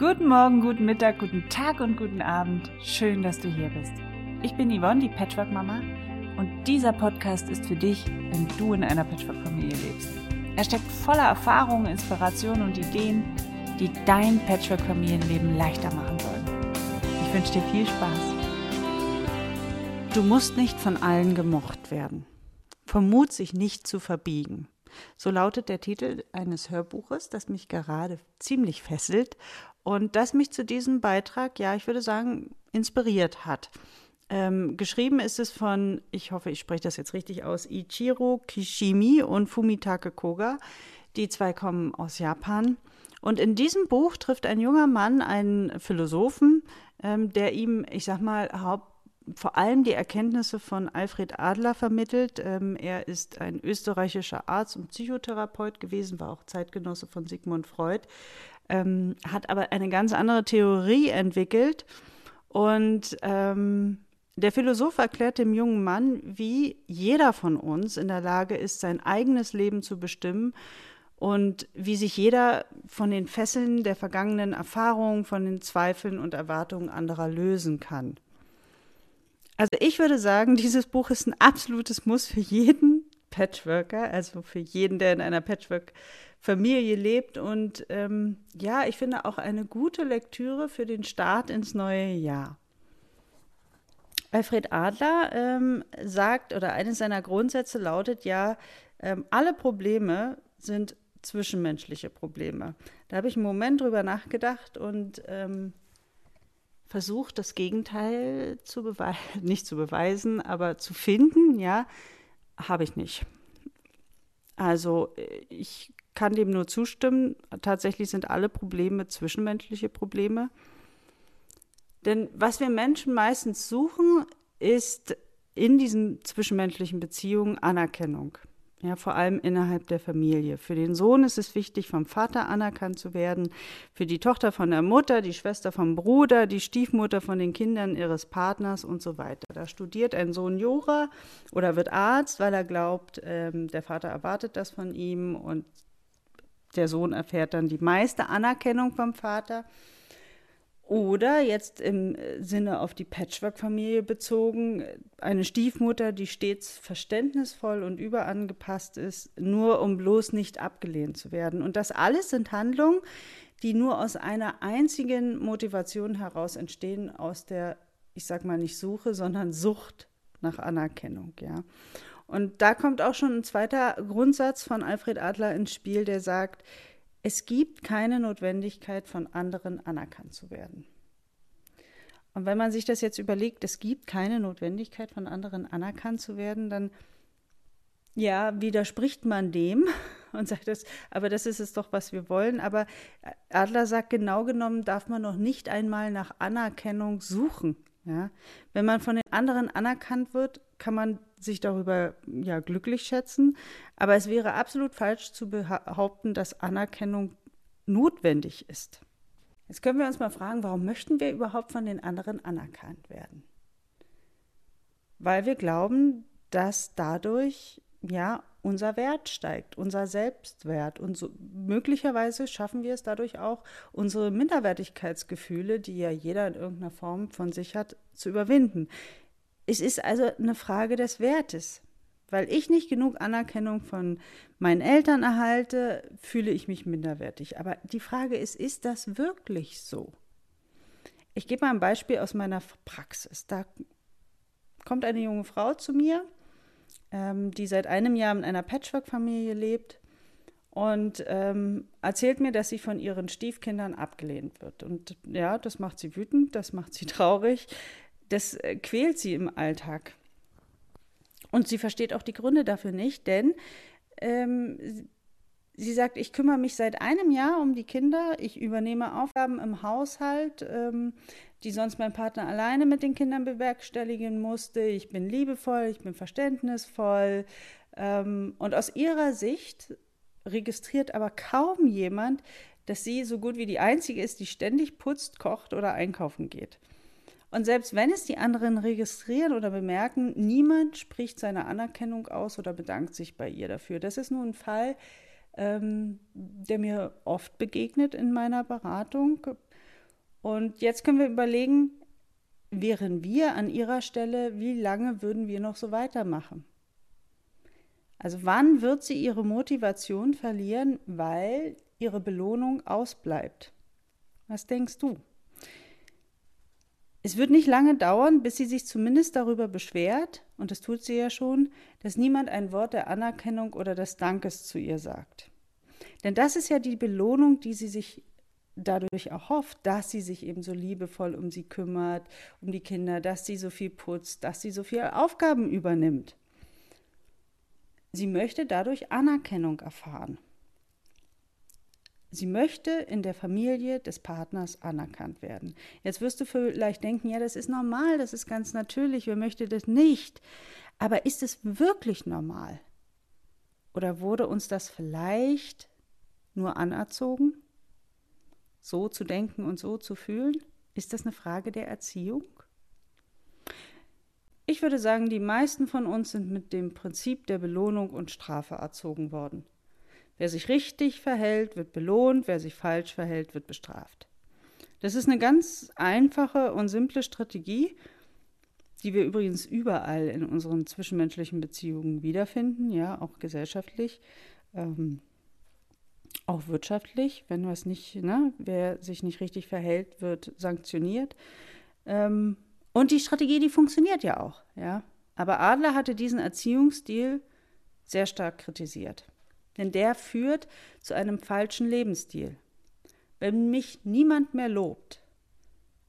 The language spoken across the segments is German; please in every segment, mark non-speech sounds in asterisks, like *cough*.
Guten Morgen, guten Mittag, guten Tag und guten Abend. Schön, dass du hier bist. Ich bin Yvonne, die Patchwork-Mama, und dieser Podcast ist für dich, wenn du in einer Patchwork-Familie lebst. Er steckt voller Erfahrungen, Inspirationen und Ideen, die dein Patchwork-Familienleben leichter machen sollen. Ich wünsche dir viel Spaß. Du musst nicht von allen gemocht werden. Vermut sich nicht zu verbiegen. So lautet der Titel eines Hörbuches, das mich gerade ziemlich fesselt und das mich zu diesem Beitrag, ja, ich würde sagen, inspiriert hat. Ähm, geschrieben ist es von, ich hoffe, ich spreche das jetzt richtig aus, Ichiro Kishimi und Fumitake Koga. Die zwei kommen aus Japan. Und in diesem Buch trifft ein junger Mann einen Philosophen, ähm, der ihm, ich sag mal, haupt vor allem die Erkenntnisse von Alfred Adler vermittelt. Ähm, er ist ein österreichischer Arzt und Psychotherapeut gewesen, war auch Zeitgenosse von Sigmund Freud, ähm, hat aber eine ganz andere Theorie entwickelt. Und ähm, der Philosoph erklärt dem jungen Mann, wie jeder von uns in der Lage ist, sein eigenes Leben zu bestimmen und wie sich jeder von den Fesseln der vergangenen Erfahrungen, von den Zweifeln und Erwartungen anderer lösen kann. Also ich würde sagen, dieses Buch ist ein absolutes Muss für jeden Patchworker, also für jeden, der in einer Patchwork-Familie lebt. Und ähm, ja, ich finde auch eine gute Lektüre für den Start ins neue Jahr. Alfred Adler ähm, sagt, oder eines seiner Grundsätze lautet ja, ähm, alle Probleme sind zwischenmenschliche Probleme. Da habe ich einen Moment drüber nachgedacht und ähm, versucht, das Gegenteil zu beweisen, *laughs* nicht zu beweisen, aber zu finden, ja, habe ich nicht. Also ich kann dem nur zustimmen. Tatsächlich sind alle Probleme zwischenmenschliche Probleme. Denn was wir Menschen meistens suchen, ist in diesen zwischenmenschlichen Beziehungen Anerkennung. Ja, vor allem innerhalb der Familie. Für den Sohn ist es wichtig, vom Vater anerkannt zu werden, für die Tochter von der Mutter, die Schwester vom Bruder, die Stiefmutter von den Kindern ihres Partners und so weiter. Da studiert ein Sohn Jura oder wird Arzt, weil er glaubt, ähm, der Vater erwartet das von ihm und der Sohn erfährt dann die meiste Anerkennung vom Vater. Oder jetzt im äh, Sinne auf die Patchwork-Familie bezogen, eine Stiefmutter, die stets verständnisvoll und überangepasst ist, nur um bloß nicht abgelehnt zu werden. Und das alles sind Handlungen, die nur aus einer einzigen Motivation heraus entstehen, aus der, ich sag mal nicht Suche, sondern Sucht nach Anerkennung, ja. Und da kommt auch schon ein zweiter Grundsatz von Alfred Adler ins Spiel, der sagt, es gibt keine Notwendigkeit, von anderen anerkannt zu werden. Und wenn man sich das jetzt überlegt, es gibt keine Notwendigkeit, von anderen anerkannt zu werden, dann ja, widerspricht man dem *laughs* und sagt das, aber das ist es doch, was wir wollen. Aber Adler sagt, genau genommen darf man noch nicht einmal nach Anerkennung suchen. Ja? Wenn man von den anderen anerkannt wird, kann man sich darüber ja glücklich schätzen. Aber es wäre absolut falsch zu behaupten, dass Anerkennung notwendig ist. Jetzt können wir uns mal fragen, warum möchten wir überhaupt von den anderen anerkannt werden? Weil wir glauben, dass dadurch ja unser Wert steigt, unser Selbstwert und so, möglicherweise schaffen wir es dadurch auch, unsere Minderwertigkeitsgefühle, die ja jeder in irgendeiner Form von sich hat, zu überwinden. Es ist also eine Frage des Wertes. Weil ich nicht genug Anerkennung von meinen Eltern erhalte, fühle ich mich minderwertig. Aber die Frage ist, ist das wirklich so? Ich gebe mal ein Beispiel aus meiner Praxis. Da kommt eine junge Frau zu mir, ähm, die seit einem Jahr in einer Patchwork-Familie lebt und ähm, erzählt mir, dass sie von ihren Stiefkindern abgelehnt wird. Und ja, das macht sie wütend, das macht sie *laughs* traurig das äh, quält sie im Alltag. Und sie versteht auch die Gründe dafür nicht, denn ähm, sie sagt, ich kümmere mich seit einem Jahr um die Kinder, ich übernehme Aufgaben im Haushalt, ähm, die sonst mein Partner alleine mit den Kindern bewerkstelligen musste. Ich bin liebevoll, ich bin verständnisvoll. Ähm, und aus ihrer Sicht registriert aber kaum jemand, dass sie so gut wie die Einzige ist, die ständig putzt, kocht oder einkaufen geht. Und selbst wenn es die anderen registrieren oder bemerken, niemand spricht seine Anerkennung aus oder bedankt sich bei ihr dafür. Das ist nur ein Fall, ähm, der mir oft begegnet in meiner Beratung. Und jetzt können wir überlegen, wären wir an ihrer Stelle, wie lange würden wir noch so weitermachen? Also wann wird sie ihre Motivation verlieren, weil ihre Belohnung ausbleibt? Was denkst du? Es wird nicht lange dauern, bis sie sich zumindest darüber beschwert, und das tut sie ja schon, dass niemand ein Wort der Anerkennung oder des Dankes zu ihr sagt. Denn das ist ja die Belohnung, die sie sich dadurch auch hofft, dass sie sich eben so liebevoll um sie kümmert, um die Kinder, dass sie so viel putzt, dass sie so viele Aufgaben übernimmt. Sie möchte dadurch Anerkennung erfahren. Sie möchte in der Familie des Partners anerkannt werden. Jetzt wirst du vielleicht denken, ja, das ist normal, das ist ganz natürlich, wer möchte das nicht? Aber ist es wirklich normal? Oder wurde uns das vielleicht nur anerzogen? So zu denken und so zu fühlen? Ist das eine Frage der Erziehung? Ich würde sagen, die meisten von uns sind mit dem Prinzip der Belohnung und Strafe erzogen worden. Wer sich richtig verhält, wird belohnt, wer sich falsch verhält, wird bestraft. Das ist eine ganz einfache und simple Strategie, die wir übrigens überall in unseren zwischenmenschlichen Beziehungen wiederfinden, ja, auch gesellschaftlich. Ähm, auch wirtschaftlich, wenn was nicht, ne, wer sich nicht richtig verhält, wird sanktioniert. Ähm, und die Strategie, die funktioniert ja auch, ja. Aber Adler hatte diesen Erziehungsstil sehr stark kritisiert. Denn der führt zu einem falschen Lebensstil. Wenn mich niemand mehr lobt,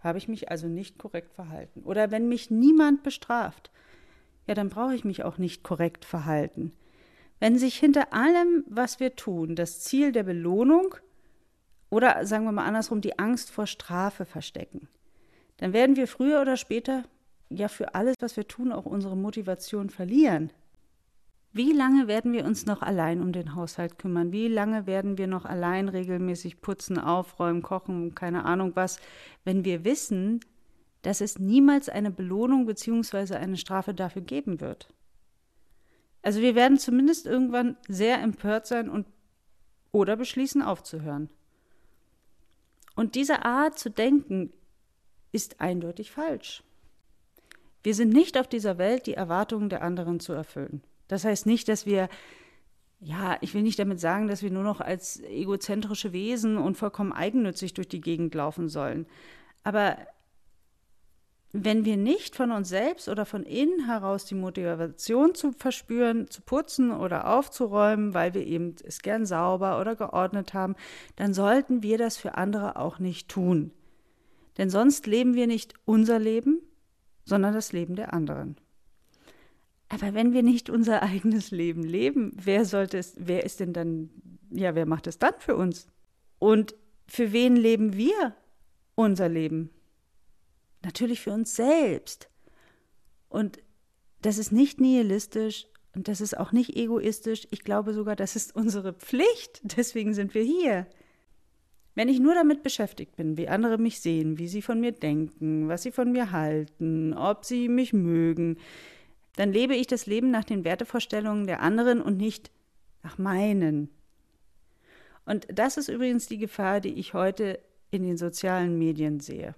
habe ich mich also nicht korrekt verhalten. Oder wenn mich niemand bestraft, ja, dann brauche ich mich auch nicht korrekt verhalten. Wenn sich hinter allem, was wir tun, das Ziel der Belohnung oder sagen wir mal andersrum, die Angst vor Strafe verstecken, dann werden wir früher oder später ja für alles, was wir tun, auch unsere Motivation verlieren. Wie lange werden wir uns noch allein um den Haushalt kümmern? Wie lange werden wir noch allein regelmäßig putzen, aufräumen, kochen, keine Ahnung was, wenn wir wissen, dass es niemals eine Belohnung bzw. eine Strafe dafür geben wird? Also wir werden zumindest irgendwann sehr empört sein und oder beschließen aufzuhören. Und diese Art zu denken ist eindeutig falsch. Wir sind nicht auf dieser Welt, die Erwartungen der anderen zu erfüllen. Das heißt nicht, dass wir, ja, ich will nicht damit sagen, dass wir nur noch als egozentrische Wesen und vollkommen eigennützig durch die Gegend laufen sollen. Aber wenn wir nicht von uns selbst oder von innen heraus die Motivation zu verspüren, zu putzen oder aufzuräumen, weil wir eben es gern sauber oder geordnet haben, dann sollten wir das für andere auch nicht tun. Denn sonst leben wir nicht unser Leben, sondern das Leben der anderen. Aber wenn wir nicht unser eigenes Leben leben, wer sollte es, wer ist denn dann, ja, wer macht es dann für uns? Und für wen leben wir unser Leben? Natürlich für uns selbst. Und das ist nicht nihilistisch und das ist auch nicht egoistisch. Ich glaube sogar, das ist unsere Pflicht. Deswegen sind wir hier. Wenn ich nur damit beschäftigt bin, wie andere mich sehen, wie sie von mir denken, was sie von mir halten, ob sie mich mögen, dann lebe ich das Leben nach den Wertevorstellungen der anderen und nicht nach meinen. Und das ist übrigens die Gefahr, die ich heute in den sozialen Medien sehe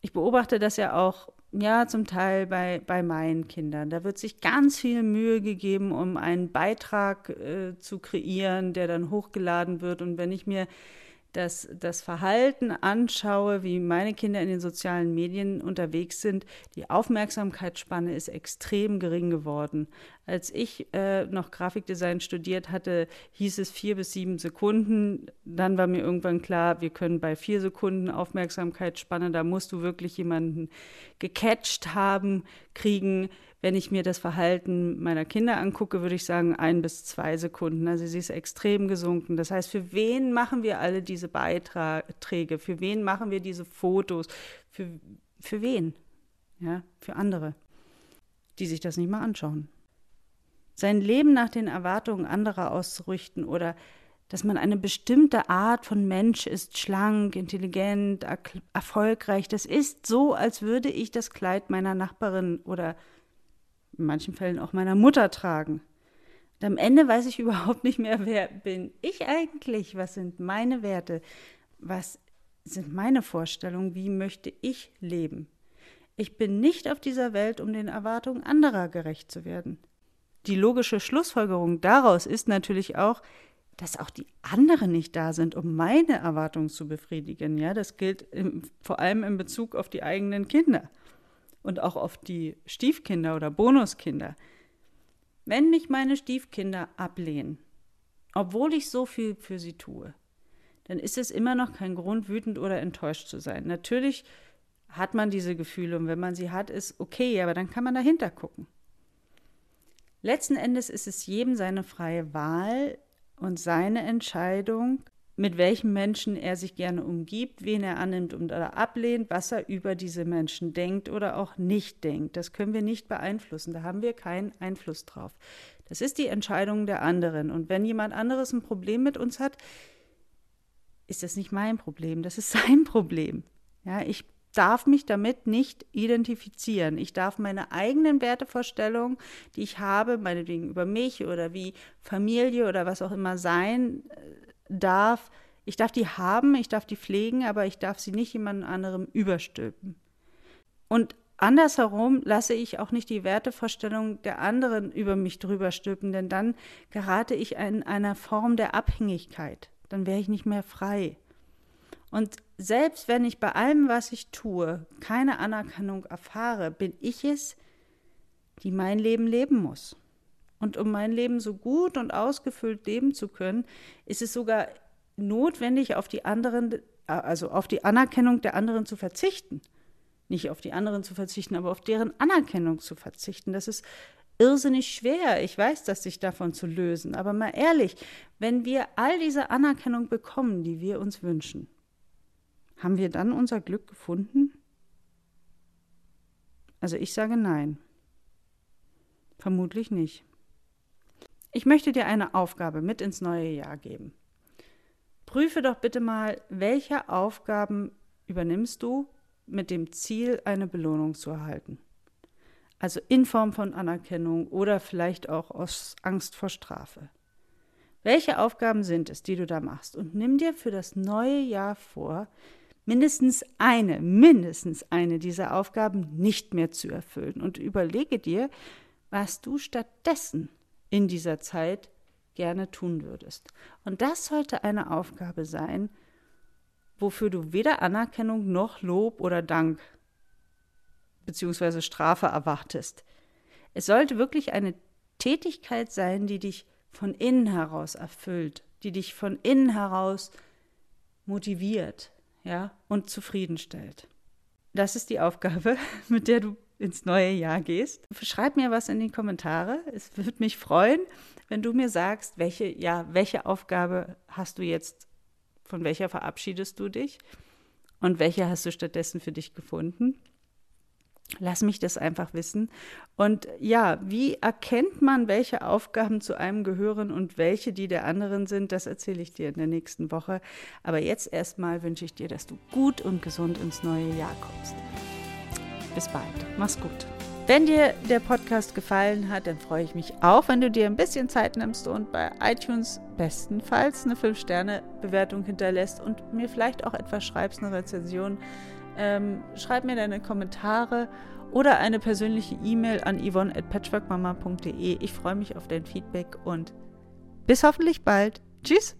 ich beobachte das ja auch, ja, zum Teil bei, bei meinen Kindern. Da wird sich ganz viel Mühe gegeben, um einen Beitrag äh, zu kreieren, der dann hochgeladen wird. Und wenn ich mir das, das Verhalten anschaue, wie meine Kinder in den sozialen Medien unterwegs sind, die Aufmerksamkeitsspanne ist extrem gering geworden. Als ich äh, noch Grafikdesign studiert hatte, hieß es vier bis sieben Sekunden. Dann war mir irgendwann klar, wir können bei vier Sekunden Aufmerksamkeitsspanne, da musst du wirklich jemanden gecatcht haben, kriegen wenn ich mir das Verhalten meiner Kinder angucke, würde ich sagen, ein bis zwei Sekunden. Also sie ist extrem gesunken. Das heißt, für wen machen wir alle diese Beiträge? Für wen machen wir diese Fotos? Für, für wen? Ja, für andere, die sich das nicht mal anschauen. Sein Leben nach den Erwartungen anderer auszurichten oder dass man eine bestimmte Art von Mensch ist, schlank, intelligent, er erfolgreich. Das ist so, als würde ich das Kleid meiner Nachbarin oder in manchen Fällen auch meiner Mutter tragen. Und am Ende weiß ich *laughs* überhaupt nicht mehr, wer bin ich eigentlich, was sind meine Werte, was sind meine Vorstellungen, wie möchte ich leben. Ich bin nicht auf dieser Welt, um den Erwartungen anderer gerecht zu werden. Die logische Schlussfolgerung daraus ist natürlich auch, dass auch die anderen nicht da sind, um meine Erwartungen zu befriedigen. Ja, das gilt im, vor allem in Bezug auf die eigenen Kinder und auch auf die Stiefkinder oder Bonuskinder. Wenn mich meine Stiefkinder ablehnen, obwohl ich so viel für sie tue, dann ist es immer noch kein Grund, wütend oder enttäuscht zu sein. Natürlich hat man diese Gefühle und wenn man sie hat, ist okay, aber dann kann man dahinter gucken. Letzten Endes ist es jedem seine freie Wahl und seine Entscheidung, mit welchen Menschen er sich gerne umgibt, wen er annimmt oder ablehnt, was er über diese Menschen denkt oder auch nicht denkt. Das können wir nicht beeinflussen, da haben wir keinen Einfluss drauf. Das ist die Entscheidung der anderen. Und wenn jemand anderes ein Problem mit uns hat, ist das nicht mein Problem, das ist sein Problem. Ja, ich darf mich damit nicht identifizieren. Ich darf meine eigenen Wertevorstellungen, die ich habe, meinetwegen über mich oder wie Familie oder was auch immer sein äh, darf, ich darf die haben, ich darf die pflegen, aber ich darf sie nicht jemand anderem überstülpen. Und andersherum lasse ich auch nicht die Wertevorstellungen der anderen über mich drüber stülpen, denn dann gerate ich in einer Form der Abhängigkeit. Dann wäre ich nicht mehr frei. Und selbst wenn ich bei allem, was ich tue, keine Anerkennung erfahre, bin ich es, die mein Leben leben muss. Und um mein Leben so gut und ausgefüllt leben zu können, ist es sogar notwendig, auf die anderen, also auf die Anerkennung der anderen zu verzichten. Nicht auf die anderen zu verzichten, aber auf deren Anerkennung zu verzichten. Das ist irrsinnig schwer. Ich weiß, dass sich davon zu lösen. Aber mal ehrlich, wenn wir all diese Anerkennung bekommen, die wir uns wünschen, haben wir dann unser Glück gefunden? Also ich sage nein. Vermutlich nicht. Ich möchte dir eine Aufgabe mit ins neue Jahr geben. Prüfe doch bitte mal, welche Aufgaben übernimmst du mit dem Ziel, eine Belohnung zu erhalten. Also in Form von Anerkennung oder vielleicht auch aus Angst vor Strafe. Welche Aufgaben sind es, die du da machst? Und nimm dir für das neue Jahr vor, mindestens eine, mindestens eine dieser Aufgaben nicht mehr zu erfüllen und überlege dir, was du stattdessen in dieser Zeit gerne tun würdest. Und das sollte eine Aufgabe sein, wofür du weder Anerkennung noch Lob oder Dank bzw. Strafe erwartest. Es sollte wirklich eine Tätigkeit sein, die dich von innen heraus erfüllt, die dich von innen heraus motiviert, ja, und zufriedenstellt. Das ist die Aufgabe, *laughs* mit der du ins neue Jahr gehst. Schreib mir was in die Kommentare. Es würde mich freuen, wenn du mir sagst, welche, ja, welche Aufgabe hast du jetzt, von welcher verabschiedest du dich und welche hast du stattdessen für dich gefunden. Lass mich das einfach wissen. Und ja, wie erkennt man, welche Aufgaben zu einem gehören und welche die der anderen sind, das erzähle ich dir in der nächsten Woche. Aber jetzt erstmal wünsche ich dir, dass du gut und gesund ins neue Jahr kommst. Bis bald. Mach's gut. Wenn dir der Podcast gefallen hat, dann freue ich mich auch, wenn du dir ein bisschen Zeit nimmst und bei iTunes bestenfalls eine 5-Sterne-Bewertung hinterlässt und mir vielleicht auch etwas schreibst, eine Rezension ähm, schreib mir deine Kommentare oder eine persönliche E-Mail an yvonne at patchworkmama.de. Ich freue mich auf dein Feedback und bis hoffentlich bald. Tschüss!